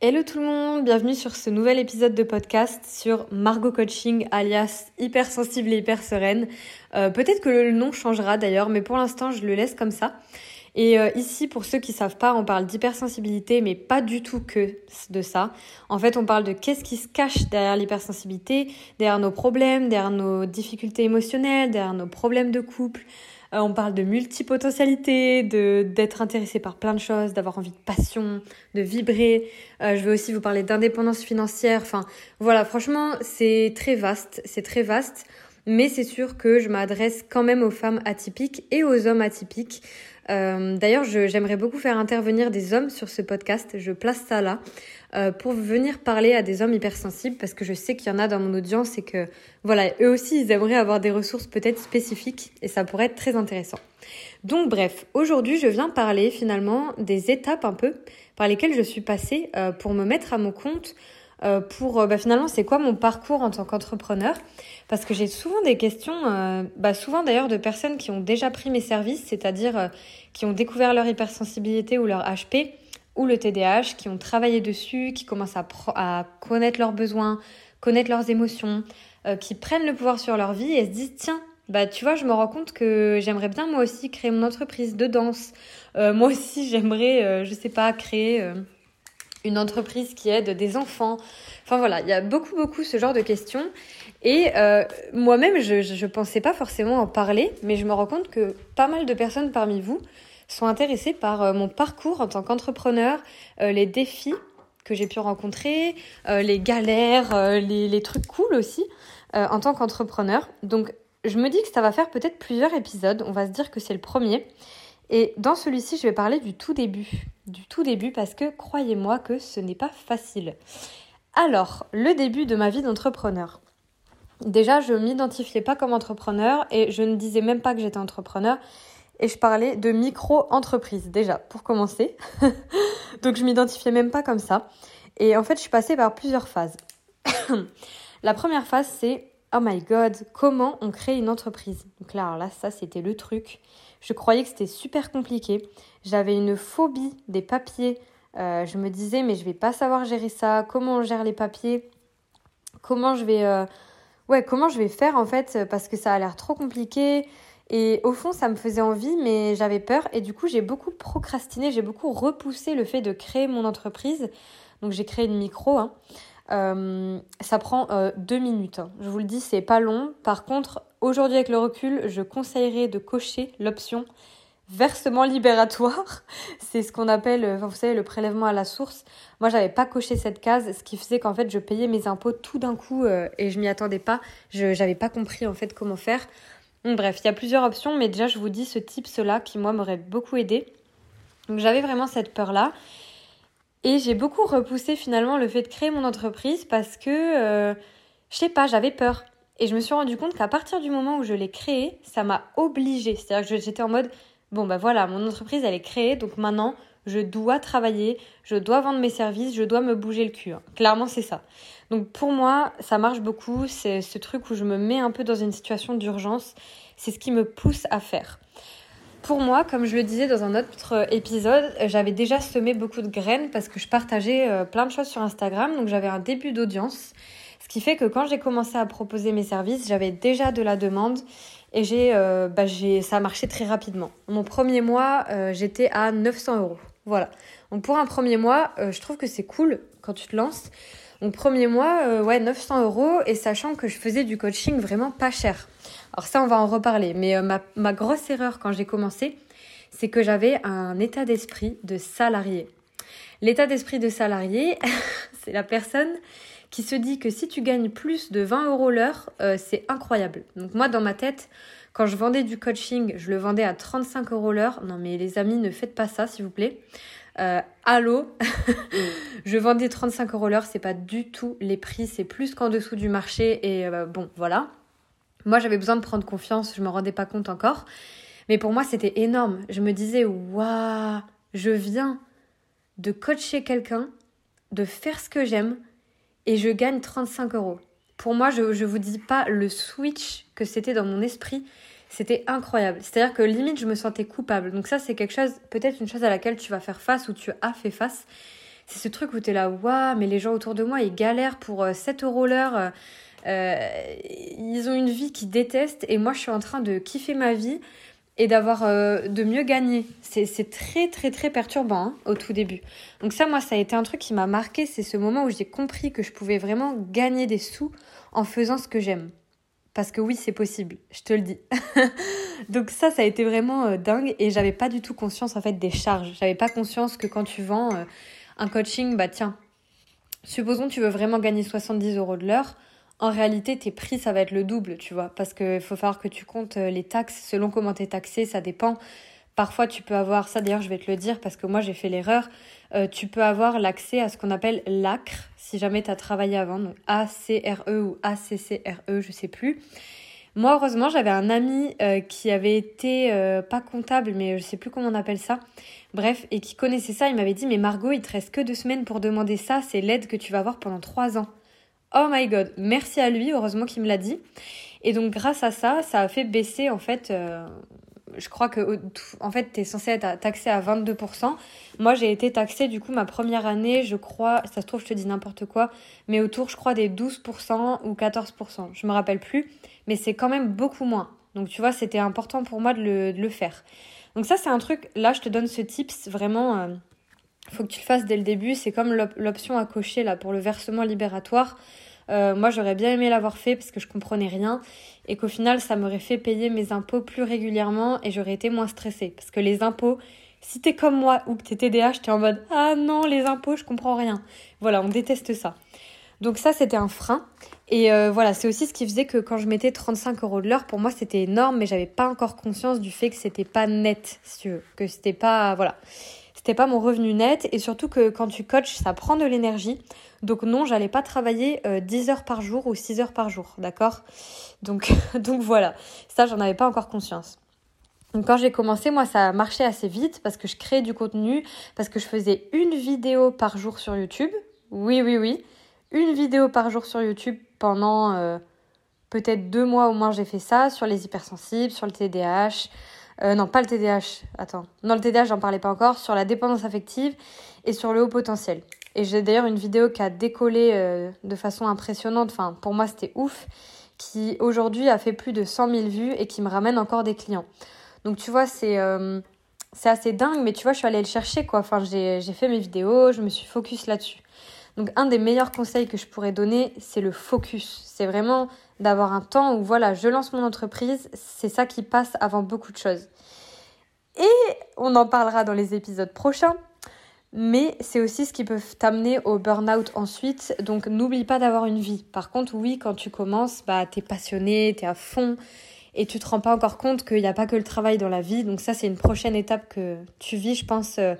Hello tout le monde, bienvenue sur ce nouvel épisode de podcast sur Margot Coaching alias hypersensible et hyper sereine. Euh, peut-être que le nom changera d'ailleurs, mais pour l'instant je le laisse comme ça. Et euh, ici, pour ceux qui savent pas, on parle d'hypersensibilité, mais pas du tout que de ça. En fait, on parle de qu'est-ce qui se cache derrière l'hypersensibilité, derrière nos problèmes, derrière nos difficultés émotionnelles, derrière nos problèmes de couple. Euh, on parle de multipotentialité, de d'être intéressé par plein de choses, d'avoir envie de passion, de vibrer. Euh, je vais aussi vous parler d'indépendance financière. Enfin, voilà, franchement, c'est très vaste, c'est très vaste. Mais c'est sûr que je m'adresse quand même aux femmes atypiques et aux hommes atypiques. Euh, D'ailleurs, j'aimerais beaucoup faire intervenir des hommes sur ce podcast. Je place ça là. Euh, pour venir parler à des hommes hypersensibles parce que je sais qu'il y en a dans mon audience et que voilà, eux aussi ils aimeraient avoir des ressources peut-être spécifiques et ça pourrait être très intéressant. Donc bref, aujourd'hui je viens parler finalement des étapes un peu par lesquelles je suis passée euh, pour me mettre à mon compte. Euh, pour bah, finalement c'est quoi mon parcours en tant qu'entrepreneur? Parce que j'ai souvent des questions bah, souvent d'ailleurs de personnes qui ont déjà pris mes services c'est-à-dire qui ont découvert leur hypersensibilité ou leur HP ou le TDAH qui ont travaillé dessus, qui commencent à, connaître leurs besoins, connaître leurs émotions, euh, qui prennent le pouvoir sur leur vie et se disent tiens, bah tu vois, je me rends compte que j'aimerais bien moi aussi créer mon entreprise de danse. Euh, moi aussi, j'aimerais, euh, je sais pas, créer une entreprise qui aide des enfants. Enfin voilà, il y a beaucoup beaucoup ce genre de questions. Et moi-même, je ne pensais pas forcément en parler, mais je me rends compte que pas mal de personnes parmi vous sont intéressés par euh, mon parcours en tant qu'entrepreneur, euh, les défis que j'ai pu rencontrer, euh, les galères, les, trucs cool aussi en tant qu'entrepreneur. Donc je me dis que ça va faire peut-être plusieurs épisodes. On va se dire que c'est le premier. Et dans celui-ci, je vais parler du tout début. Du tout début parce que croyez-moi que ce n'est pas facile. Alors, le début de ma vie d'entrepreneur. Déjà, je ne m'identifiais pas comme entrepreneur et je ne disais même pas que j'étais entrepreneur et je parlais de micro-entreprise déjà pour commencer. Donc je m'identifiais même pas comme ça. Et en fait, je suis passée par plusieurs phases. la première phase, c'est oh my god, comment on crée une entreprise? Donc là, là, ça c'était le truc. Je croyais que c'était super compliqué. J'avais une phobie des papiers. Euh, je me disais mais je vais pas savoir gérer ça. Comment on gère les papiers? Comment je vais euh, ouais comment je vais faire en fait parce que ça a l'air trop compliqué. Et au fond, ça me faisait envie, mais j'avais peur. Et du coup, j'ai beaucoup procrastiné, j'ai beaucoup repoussé le fait de créer mon entreprise. Donc, j'ai créé une micro. Hein. Euh, ça prend deux minutes. Hein. Je vous le dis, c'est pas long. Par contre, aujourd'hui, avec le recul, je conseillerais de cocher l'option versement libératoire. C'est ce qu'on appelle, euh, vous savez, le prélèvement à la source. Moi, j'avais pas coché cette case, ce qui faisait qu'en fait, je payais mes impôts tout d'un coup et je m'y attendais pas. Je n'avais pas compris en fait comment faire bref, il y a plusieurs options, mais déjà je vous dis ce type, cela qui moi m'aurait beaucoup aidé. Donc j'avais vraiment cette peur-là. Et j'ai beaucoup repoussé finalement le fait de créer mon entreprise parce que, euh, je sais pas, j'avais peur. Et je me suis rendu compte qu'à partir du moment où je l'ai créée, ça m'a obligée. C'est-à-dire que j'étais en mode, bon bah voilà, mon entreprise elle est créée, donc maintenant je dois travailler, je dois vendre mes services, je dois me bouger le cul. Hein. Clairement, c'est ça. Donc pour moi, ça marche beaucoup. C'est ce truc où je me mets un peu dans une situation d'urgence. C'est ce qui me pousse à faire. Pour moi, comme je le disais dans un autre épisode, j'avais déjà semé beaucoup de graines parce que je partageais euh, plein de choses sur Instagram. Donc j'avais un début d'audience. Ce qui fait que quand j'ai commencé à proposer mes services, j'avais déjà de la demande et j'ai, euh, bah, ça a marché très rapidement. Mon premier mois, euh, j'étais à 900 euros. Voilà. Donc pour un premier mois, euh, je trouve que c'est cool quand tu te lances. Mon premier mois, ouais, 900 euros et sachant que je faisais du coaching vraiment pas cher. Alors ça, on va en reparler. Mais ma, ma grosse erreur quand j'ai commencé, c'est que j'avais un état d'esprit de salarié. L'état d'esprit de salarié, c'est la personne qui se dit que si tu gagnes plus de 20 euros l'heure, c'est incroyable. Donc moi, dans ma tête, quand je vendais du coaching, je le vendais à 35 euros l'heure. Non mais les amis, ne faites pas ça s'il vous plaît. Euh, allô? Je vendais 35 euros l'heure, c'est pas du tout les prix, c'est plus qu'en dessous du marché et euh, bon, voilà. Moi j'avais besoin de prendre confiance, je me rendais pas compte encore. Mais pour moi c'était énorme. Je me disais, waouh, je viens de coacher quelqu'un, de faire ce que j'aime et je gagne 35 euros. Pour moi, je, je vous dis pas le switch que c'était dans mon esprit. C'était incroyable. C'est-à-dire que limite, je me sentais coupable. Donc ça, c'est quelque chose, peut-être une chose à laquelle tu vas faire face ou tu as fait face. C'est ce truc où tu es là, waouh, mais les gens autour de moi, ils galèrent pour 7 euros l'heure. ils ont une vie qu'ils détestent et moi, je suis en train de kiffer ma vie et d'avoir de mieux gagner. C'est très très très perturbant hein, au tout début. Donc ça, moi, ça a été un truc qui m'a marqué. C'est ce moment où j'ai compris que je pouvais vraiment gagner des sous en faisant ce que j'aime. Parce que oui, c'est possible, je te le dis. Donc ça, ça a été vraiment euh, dingue et j'avais pas du tout conscience en fait des charges. J'avais pas conscience que quand tu vends euh, un coaching, bah tiens, supposons que tu veux vraiment gagner 70 euros de l'heure. En réalité, tes prix, ça va être le double, tu vois, parce qu'il faut falloir que tu comptes euh, les taxes selon comment tu es taxé, ça dépend. Parfois, tu peux avoir, ça d'ailleurs, je vais te le dire parce que moi, j'ai fait l'erreur. Euh, tu peux avoir l'accès à ce qu'on appelle l'ACRE, si jamais tu as travaillé avant, donc A-C-R-E ou A-C-C-R-E, je sais plus. Moi, heureusement, j'avais un ami euh, qui avait été, pas comptable, mais je sais plus comment on appelle ça. Bref, et qui connaissait ça. Il m'avait dit, mais Margot, il te reste que deux semaines pour demander ça. C'est l'aide que tu vas avoir pendant trois ans. Oh my god, merci à lui, heureusement qu'il me l'a dit. Et donc, grâce à ça, ça a fait baisser, en fait, je crois que en fait, tu es censé être taxé à 22%. Moi, j'ai été taxée du coup ma première année, je crois, ça se trouve, je te dis n'importe quoi, mais autour, je crois, des 12% ou 14%. Je me rappelle plus, mais c'est quand même beaucoup moins. Donc, tu vois, c'était important pour moi de le, faire. Donc, ça, c'est un truc, là, je te donne ce tips vraiment. euh, faut que tu le fasses dès le début. C'est comme l'option à cocher là pour le versement libératoire. Euh, moi, j'aurais bien aimé l'avoir fait parce que je comprenais rien et qu'au final, ça m'aurait fait payer mes impôts plus régulièrement et j'aurais été moins stressée. Parce que les impôts, si t'es comme moi ou que t'es TDAH, t'es en mode Ah non, les impôts, je comprends rien. Voilà, on déteste ça. Donc ça, c'était un frein. Et euh, voilà, c'est aussi ce qui faisait que quand je mettais 35 euros de l'heure, pour moi, c'était énorme, mais j'avais pas encore conscience du fait que c'était pas net, si tu veux. Que c'était pas. Voilà c'était pas mon revenu net et surtout que quand tu coaches, ça prend de l'énergie. Donc non, j'allais pas travailler 10 euh, heures par jour ou 6 heures par jour, d'accord? Donc, donc voilà, ça j'en avais pas encore conscience. Donc quand j'ai commencé, moi ça a marché assez vite parce que je créais du contenu, parce que je faisais une vidéo par jour sur YouTube. Oui, oui, oui. Une vidéo par jour sur YouTube pendant euh, peut-être deux mois au moins j'ai fait ça, sur les hypersensibles, sur le TDAH, euh, non, pas le TDAH. Attends. Non, le TDAH, j'en parlais pas encore. Sur la dépendance affective et sur le haut potentiel. Et j'ai d'ailleurs une vidéo qui a décollé euh, de façon impressionnante. Enfin, pour moi, c'était ouf. Qui aujourd'hui a fait plus de 100 000 vues et qui me ramène encore des clients. Donc, tu vois, c'est. Euh, c'est assez dingue, mais tu vois, je suis allée le chercher, quoi. Enfin, j'ai fait mes vidéos, je me suis focus là-dessus. Donc, un des meilleurs conseils que je pourrais donner, c'est le focus. C'est vraiment d'avoir un temps où voilà, je lance mon entreprise, c'est ça qui passe avant beaucoup de choses. Et on en parlera dans les épisodes prochains, mais c'est aussi ce qui peut t'amener au burn-out ensuite. Donc n'oublie pas d'avoir une vie. Par contre, oui, quand tu commences, bah t'es passionné, t'es à fond et tu te rends pas encore compte qu'il n'y a pas que le travail dans la vie. Donc ça, c'est une prochaine étape que tu vis, je pense, euh,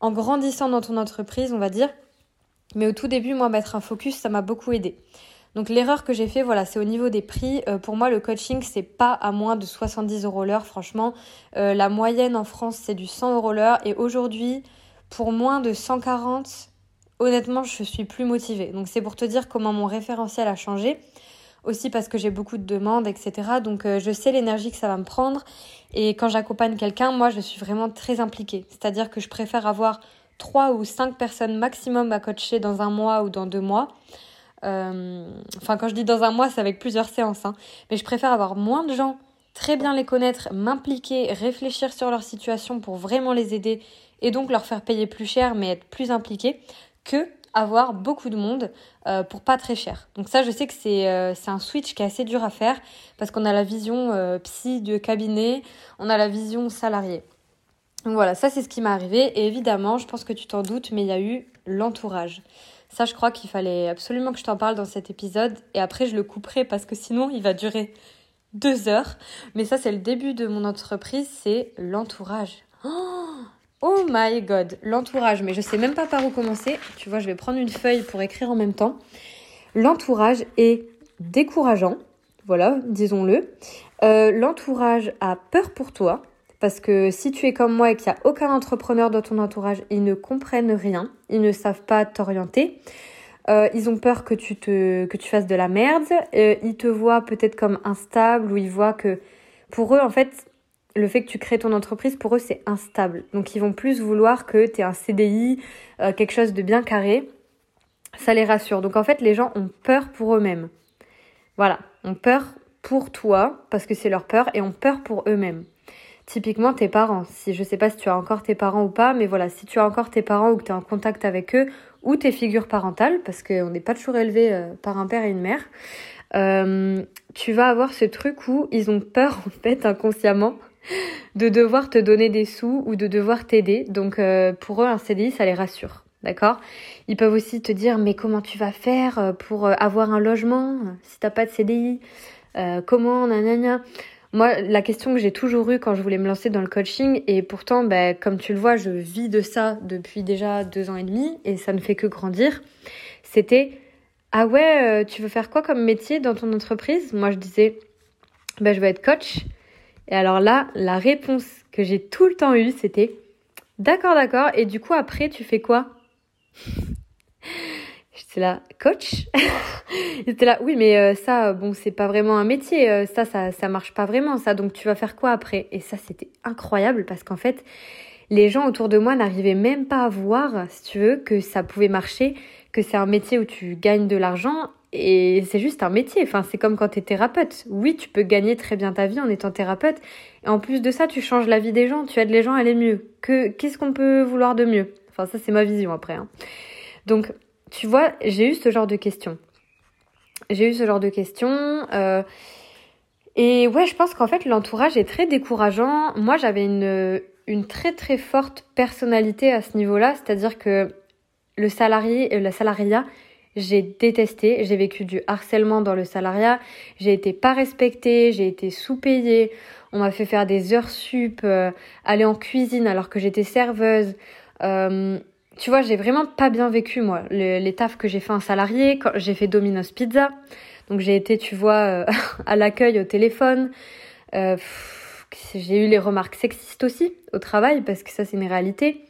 en grandissant dans ton entreprise, on va dire. Mais au tout début, moi, mettre un focus, ça m'a beaucoup aidé. Donc l'erreur que j'ai fait, voilà, c'est au niveau des prix. Euh, pour moi, le coaching, c'est pas à moins de 70 euros l'heure. Franchement, euh, la moyenne en France, c'est du 100 euros l'heure. Et aujourd'hui, pour moins de 140, honnêtement, je suis plus motivée. Donc c'est pour te dire comment mon référentiel a changé. Aussi parce que j'ai beaucoup de demandes, etc. Donc euh, je sais l'énergie que ça va me prendre. Et quand j'accompagne quelqu'un, moi, je suis vraiment très impliquée. C'est-à-dire que je préfère avoir 3 ou 5 personnes maximum à coacher dans un mois ou dans deux mois. Euh, enfin, quand je dis dans un mois, c'est avec plusieurs séances. Hein. Mais je préfère avoir moins de gens, très bien les connaître, m'impliquer, réfléchir sur leur situation pour vraiment les aider et donc leur faire payer plus cher mais être plus impliqué que avoir beaucoup de monde euh, pour pas très cher. Donc ça, je sais que c'est euh, c'est un switch qui est assez dur à faire parce qu'on a la vision psy de cabinet, on a la vision salarié. Donc voilà, ça c'est ce qui m'est arrivé et évidemment, je pense que tu t'en doutes, mais il y a eu l'entourage. Ça, je crois qu'il fallait absolument que je t'en parle dans cet épisode. Et après, je le couperai parce que sinon, il va durer deux heures. Mais ça, c'est le début de mon entreprise, c'est l'entourage. Oh, my god, l'entourage. Mais je sais même pas par où commencer. Tu vois, je vais prendre une feuille pour écrire en même temps. L'entourage est décourageant. Voilà, disons-le. Euh, l'entourage a peur pour toi. Parce que si tu es comme moi et qu'il n'y a aucun entrepreneur dans ton entourage, ils ne comprennent rien, ils ne savent pas t'orienter. Euh, ils ont peur que tu, te, que tu fasses de la merde. Euh, ils te voient peut-être comme instable ou ils voient que pour eux, en fait, le fait que tu crées ton entreprise, pour eux, c'est instable. Donc ils vont plus vouloir que tu aies un CDI, euh, quelque chose de bien carré. Ça les rassure. Donc en fait, les gens ont peur pour eux-mêmes. Voilà, ont peur pour toi, parce que c'est leur peur, et ont peur pour eux-mêmes. Typiquement tes parents, si je sais pas si tu as encore tes parents ou pas, mais voilà, si tu as encore tes parents ou que tu es en contact avec eux, ou tes figures parentales, parce qu'on n'est pas toujours élevé euh, par un père et une mère, euh, tu vas avoir ce truc où ils ont peur en fait inconsciemment de devoir te donner des sous ou de devoir t'aider. Donc euh, pour eux, un CDI, ça les rassure. D'accord? Ils peuvent aussi te dire mais comment tu vas faire pour avoir un logement si t'as pas de CDI Comment? Nanana moi, la question que j'ai toujours eue quand je voulais me lancer dans le coaching, et pourtant, ben, comme tu le vois, je vis de ça depuis déjà deux ans et demi, et ça ne fait que grandir, c'était Ah ouais, tu veux faire quoi comme métier dans ton entreprise? Moi, je disais ben, Je veux être coach. Et alors là, la réponse que j'ai tout le temps eue, c'était D'accord, d'accord. Et du coup, après, tu fais quoi? J'étais là, coach J'étais là, oui, mais euh, ça, bon, c'est pas vraiment un métier. Euh, ça, ça, ça marche pas vraiment, ça. Donc, tu vas faire quoi après? Et ça, c'était incroyable parce qu'en fait, les gens autour de moi n'arrivaient même pas à voir, si tu veux, que ça pouvait marcher, que c'est un métier où tu gagnes de l'argent et c'est juste un métier. Enfin, c'est comme quand tu es thérapeute. Oui, tu peux gagner très bien ta vie en étant thérapeute. Et en plus de ça, tu changes la vie des gens. Tu aides les gens à aller mieux. Que, qu'est-ce qu'on peut vouloir de mieux? Enfin, ça, c'est ma vision après. Hein. Donc, tu vois, j'ai eu ce genre de questions. J'ai eu ce genre de questions. Euh, et ouais, je pense qu'en fait, l'entourage est très décourageant. Moi, j'avais une, une très très forte personnalité à ce niveau-là. C'est-à-dire que le salarié, la salariat, j'ai détesté, j'ai vécu du harcèlement dans le salariat, j'ai été pas respectée, j'ai été sous-payée, on m'a fait faire des heures sup, euh, aller en cuisine alors que j'étais serveuse. Euh, tu vois, j'ai vraiment pas bien vécu moi les tafs que j'ai fait en salarié, j'ai fait Domino's Pizza. Donc j'ai été, tu vois, euh, à l'accueil au téléphone. j'ai eu les remarques sexistes aussi au travail parce que ça c'est une réalité.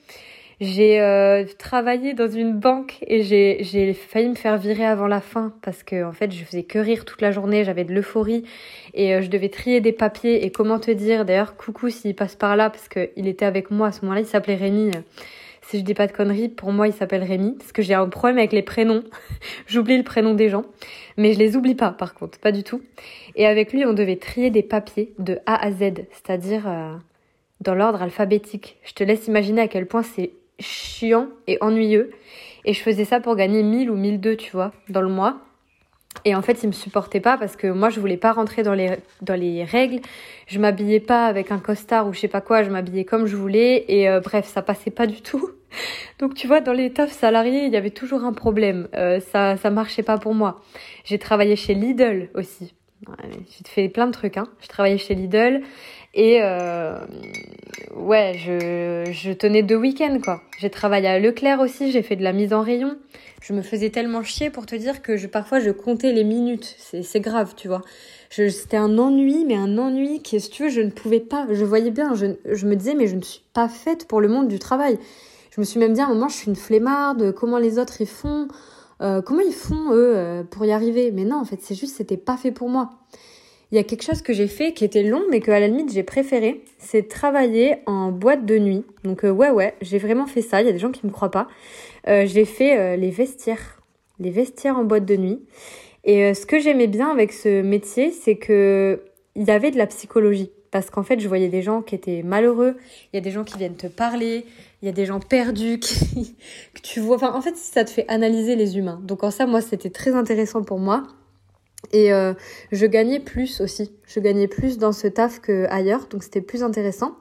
J'ai euh, travaillé dans une banque et j'ai failli me faire virer avant la fin parce que en fait je faisais que rire toute la journée, j'avais de l'euphorie et euh, je devais trier des papiers et comment te dire d'ailleurs coucou s'il passe par là parce qu'il était avec moi à ce moment-là, il s'appelait Rémi. Si je dis pas de conneries, pour moi il s'appelle Rémi parce que j'ai un problème avec les prénoms. J'oublie le prénom des gens, mais je les oublie pas par contre, pas du tout. Et avec lui on devait trier des papiers de A à Z, c'est-à-dire euh, dans l'ordre alphabétique. Je te laisse imaginer à quel point c'est chiant et ennuyeux. Et je faisais ça pour gagner 1000 ou 1002, tu vois, dans le mois. Et en fait, il me supportait pas parce que moi, je voulais pas rentrer dans les, dans les règles. Je m'habillais pas avec un costard ou je sais pas quoi, je m'habillais comme je voulais. Et euh, bref, ça passait pas du tout. Donc, tu vois, dans les tafs salariés, il y avait toujours un problème. Euh, ça, ça marchait pas pour moi. J'ai travaillé chez Lidl aussi. J'ai fait plein de trucs, hein. Je travaillais chez Lidl. Et euh, ouais, je, tenais deux week-ends quoi. J'ai travaillé à Leclerc aussi, j'ai fait de la mise en rayon. Je me faisais tellement chier pour te dire que parfois je comptais les minutes. C'est grave, tu vois. C'était un ennui, mais un ennui qui, si tu veux, je ne pouvais pas. Je voyais bien, je, me disais, mais je ne suis pas faite pour le monde du travail. Je me suis même dit à un moment, je suis une flemmarde, comment les autres y font, euh, comment ils font eux euh, pour y arriver? Mais non, en fait, c'est juste, c'était pas fait pour moi il y a quelque chose que j'ai fait qui était long, mais que à la limite j'ai préféré, c'est travailler en boîte de nuit. Donc euh, ouais ouais, j'ai vraiment fait ça. Il y a des gens qui me croient pas. Euh, j'ai fait euh, les vestiaires, les vestiaires en boîte de nuit. Et ce que j'aimais bien avec ce métier, c'est que il y avait de la psychologie. Parce qu'en fait, je voyais des gens qui étaient malheureux, il y a des gens qui viennent te parler, il y a des gens perdus que tu vois. Enfin, en fait, ça te fait analyser les humains. Donc en ça, moi, c'était très intéressant pour moi. Et euh, je gagnais plus aussi. Je gagnais plus dans ce taf qu'ailleurs, donc c'était plus intéressant.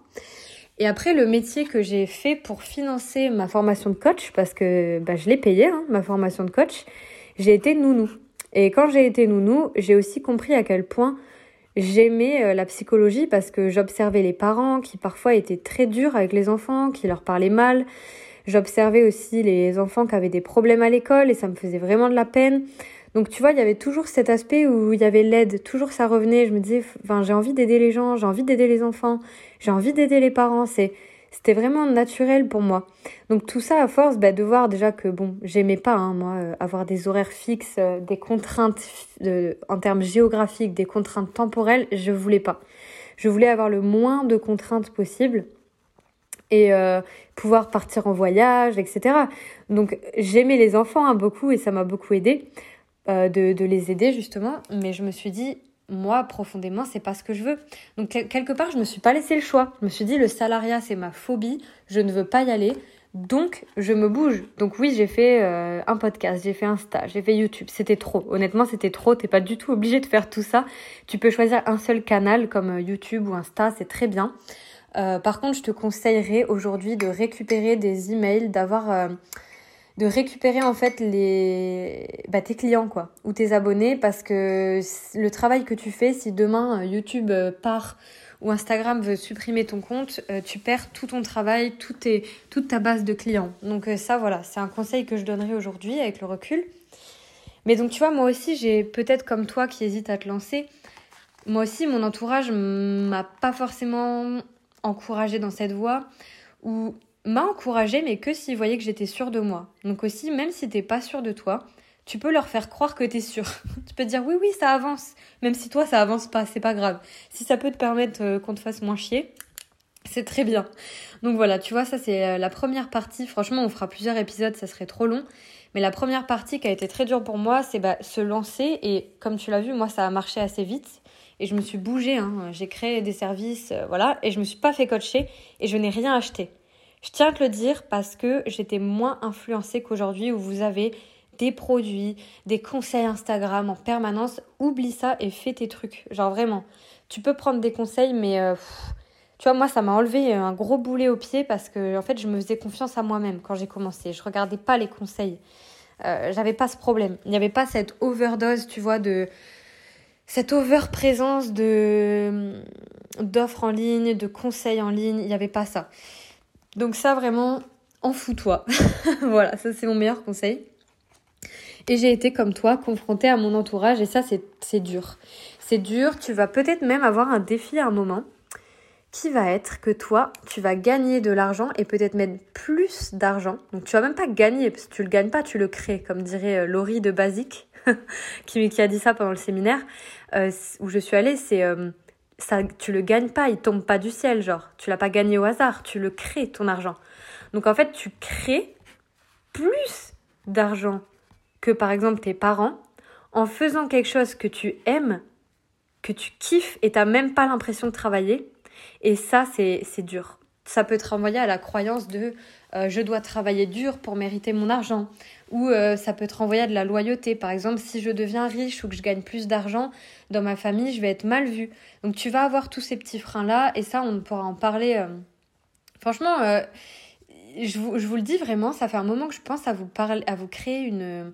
Et après, le métier que j'ai fait pour financer ma formation de coach, parce que bah, je l'ai payé, hein, ma formation de coach, j'ai été nounou. Et quand j'ai été nounou, j'ai aussi compris à quel point j'aimais euh, la psychologie parce que j'observais les parents qui parfois étaient très durs avec les enfants, qui leur parlaient mal. J'observais aussi les enfants qui avaient des problèmes à l'école et ça me faisait vraiment de la peine. Donc tu vois, il y avait toujours cet aspect où il y avait l'aide, toujours ça revenait. Je me disais, enfin, j'ai envie d'aider les gens, j'ai envie d'aider les enfants, j'ai envie d'aider les parents. C'est c'était vraiment naturel pour moi. Donc tout ça à force bah, de voir déjà que bon, j'aimais pas hein, moi euh, avoir des horaires fixes, euh, des contraintes en termes géographiques, des contraintes temporelles, je voulais pas. je voulais avoir le moins de contraintes possible et euh, pouvoir partir en voyage, etc. Donc j'aimais les enfants hein, beaucoup et ça m'a beaucoup aidé euh, de, les aider justement, mais je me suis dit, moi profondément, c'est pas ce que je veux. Donc quelque part, je me suis pas laissé le choix. Je me suis dit, le salariat, c'est ma phobie, je ne veux pas y aller. Donc, je me bouge. Donc oui, j'ai fait euh, un podcast, j'ai fait un stage, j'ai fait YouTube. C'était trop. Honnêtement, c'était trop. T'es pas du tout obligé de faire tout ça. Tu peux choisir un seul canal comme YouTube ou Insta, c'est très bien. Euh, par contre, je te conseillerais aujourd'hui de récupérer des emails, d'avoir, euh, de récupérer en fait les, bah, tes clients quoi, ou tes abonnés, parce que le travail que tu fais, si demain euh, YouTube part ou Instagram veut supprimer ton compte, tu perds tout ton travail, tout tes, toute ta base de clients. Donc ça, voilà, c'est un conseil que je donnerai aujourd'hui avec le recul. Mais donc tu vois, moi aussi, j'ai peut-être comme toi qui hésite à te lancer. Moi aussi, mon entourage m'a pas forcément encouragé dans cette voie ou m'a encouragé mais que s'ils voyaient que j'étais sûre de moi. Donc aussi, même si t'es pas sûr de toi, tu peux leur faire croire que t'es sûr. tu peux dire oui, oui, ça avance. Même si toi, ça avance pas, c'est pas grave. Si ça peut te permettre euh, qu'on te fasse moins chier, c'est très bien. Donc voilà, tu vois, ça c'est euh, la première partie. Franchement, on fera plusieurs épisodes, ça serait trop long. Mais la première partie qui a été très dure pour moi, c'est bah, se lancer. Et comme tu l'as vu, moi, ça a marché assez vite et je me suis bougée. Hein. J'ai créé des services, euh, voilà, et je me suis pas fait coacher et je n'ai rien acheté. Je tiens à te le dire parce que j'étais moins influencée qu'aujourd'hui où vous avez des produits, des conseils Instagram en permanence. Oublie ça et fais tes trucs. Genre vraiment, tu peux prendre des conseils, mais euh, tu vois, moi, ça m'a enlevé un gros boulet au pied parce que en fait, je me faisais confiance à moi-même quand j'ai commencé. Je regardais pas les conseils. Euh, j'avais pas ce problème. Il n'y avait pas cette overdose, tu vois, de cette over-présence de d'offres en ligne, de conseils en ligne, il n'y avait pas ça. Donc ça vraiment, en fous-toi. voilà, ça c'est mon meilleur conseil. Et j'ai été comme toi confrontée à mon entourage et ça c'est dur. C'est dur, tu vas peut-être même avoir un défi à un moment qui va être que toi, tu vas gagner de l'argent et peut-être mettre plus d'argent. Donc tu vas même pas gagner, parce que tu le gagnes pas, tu le crées, comme dirait euh, Laurie de Basique, qui, a dit ça pendant le séminaire euh, où je suis allée, c'est euh, ça, tu le gagnes pas, il tombe pas du ciel, genre tu l'as pas gagné au hasard, tu le crées ton argent. Donc en fait, tu crées plus d'argent que par exemple tes parents en faisant quelque chose que tu aimes, que tu kiffes et t'as même pas l'impression de travailler. Et ça, c'est dur. Ça peut te renvoyer à la croyance de euh, je dois travailler dur pour mériter mon argent. Ou euh, ça peut te renvoyer à de la loyauté. Par exemple, si je deviens riche ou que je gagne plus d'argent dans ma famille, je vais être mal vue. Donc tu vas avoir tous ces petits freins-là et ça, on pourra en parler. Euh. Franchement, je vous, je, vous, le dis vraiment, ça fait un moment que je pense à vous, parler, à vous créer une,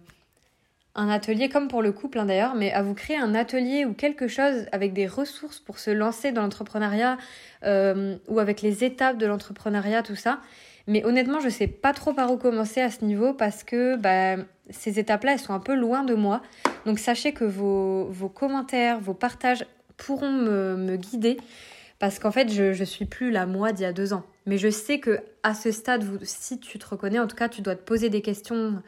un atelier, comme pour le couple hein, d'ailleurs, mais à vous créer un atelier ou quelque chose avec des ressources pour se lancer dans l'entrepreneuriat ou avec les étapes de l'entrepreneuriat, tout ça. Mais honnêtement, je sais pas trop par où commencer à ce niveau parce que bah, ces étapes-là, elles sont un peu loin de moi. Donc sachez que vos, commentaires, vos partages pourront me, me guider parce qu'en fait, je, je suis plus la moi d'il y a deux ans. Mais je sais que à ce stade, si tu te reconnais, en tout cas, tu dois te poser des questions.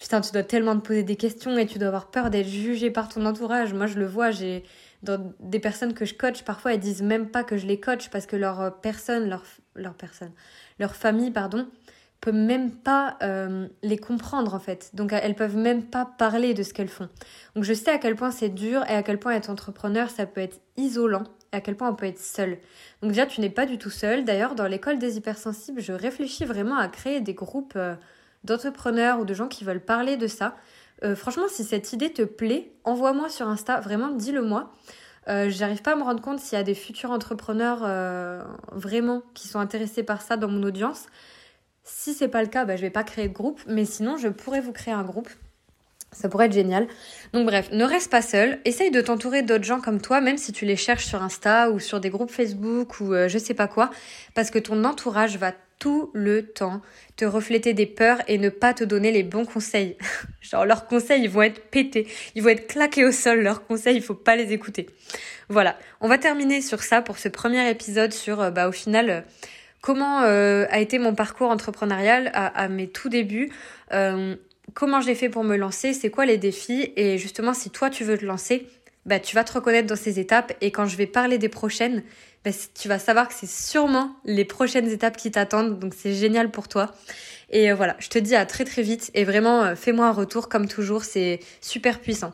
Putain, tu dois tellement te poser des questions et tu dois avoir peur d'être jugé par ton entourage. Moi, je le vois, j'ai dans des personnes que je coach, parfois elles disent même pas que je les coach parce que leur personne, leur, leur personne, leur famille, pardon, peut même pas euh, les comprendre en fait. Donc elles peuvent même pas parler de ce qu'elles font. Donc je sais à quel point c'est dur et à quel point être entrepreneur ça peut être isolant et à quel point on peut être seul. Donc déjà tu n'es pas du tout seul. D'ailleurs dans l'école des hypersensibles je réfléchis vraiment à créer des groupes euh, d'entrepreneurs ou de gens qui veulent parler de ça. Euh, franchement si cette idée te plaît, envoie-moi sur Insta, vraiment dis-le moi. Euh, J'arrive pas à me rendre compte s'il y a des futurs entrepreneurs euh, vraiment qui sont intéressés par ça dans mon audience. Si c'est pas le cas, bah, je vais pas créer de groupe, mais sinon je pourrais vous créer un groupe. Ça pourrait être génial. Donc bref, ne reste pas seul. Essaye de t'entourer d'autres gens comme toi, même si tu les cherches sur Insta ou sur des groupes Facebook ou je sais pas quoi, parce que ton entourage va tout le temps te refléter des peurs et ne pas te donner les bons conseils. Genre leurs conseils, ils vont être pétés, ils vont être claqués au sol, leurs conseils, il faut pas les écouter. Voilà, on va terminer sur ça pour ce premier épisode sur euh, bah au final euh, comment euh, a été mon parcours entrepreneurial à, mes tout débuts. comment j'ai fait pour me lancer, c'est quoi les défis? Et justement si toi tu veux te lancer, bah, tu vas te reconnaître dans ces étapes et quand je vais parler des prochaines, tu vas savoir que c'est sûrement les prochaines étapes qui t'attendent, donc c'est génial pour toi. Et euh, voilà, je te dis à très très vite et vraiment fais-moi un retour comme toujours, c'est super puissant.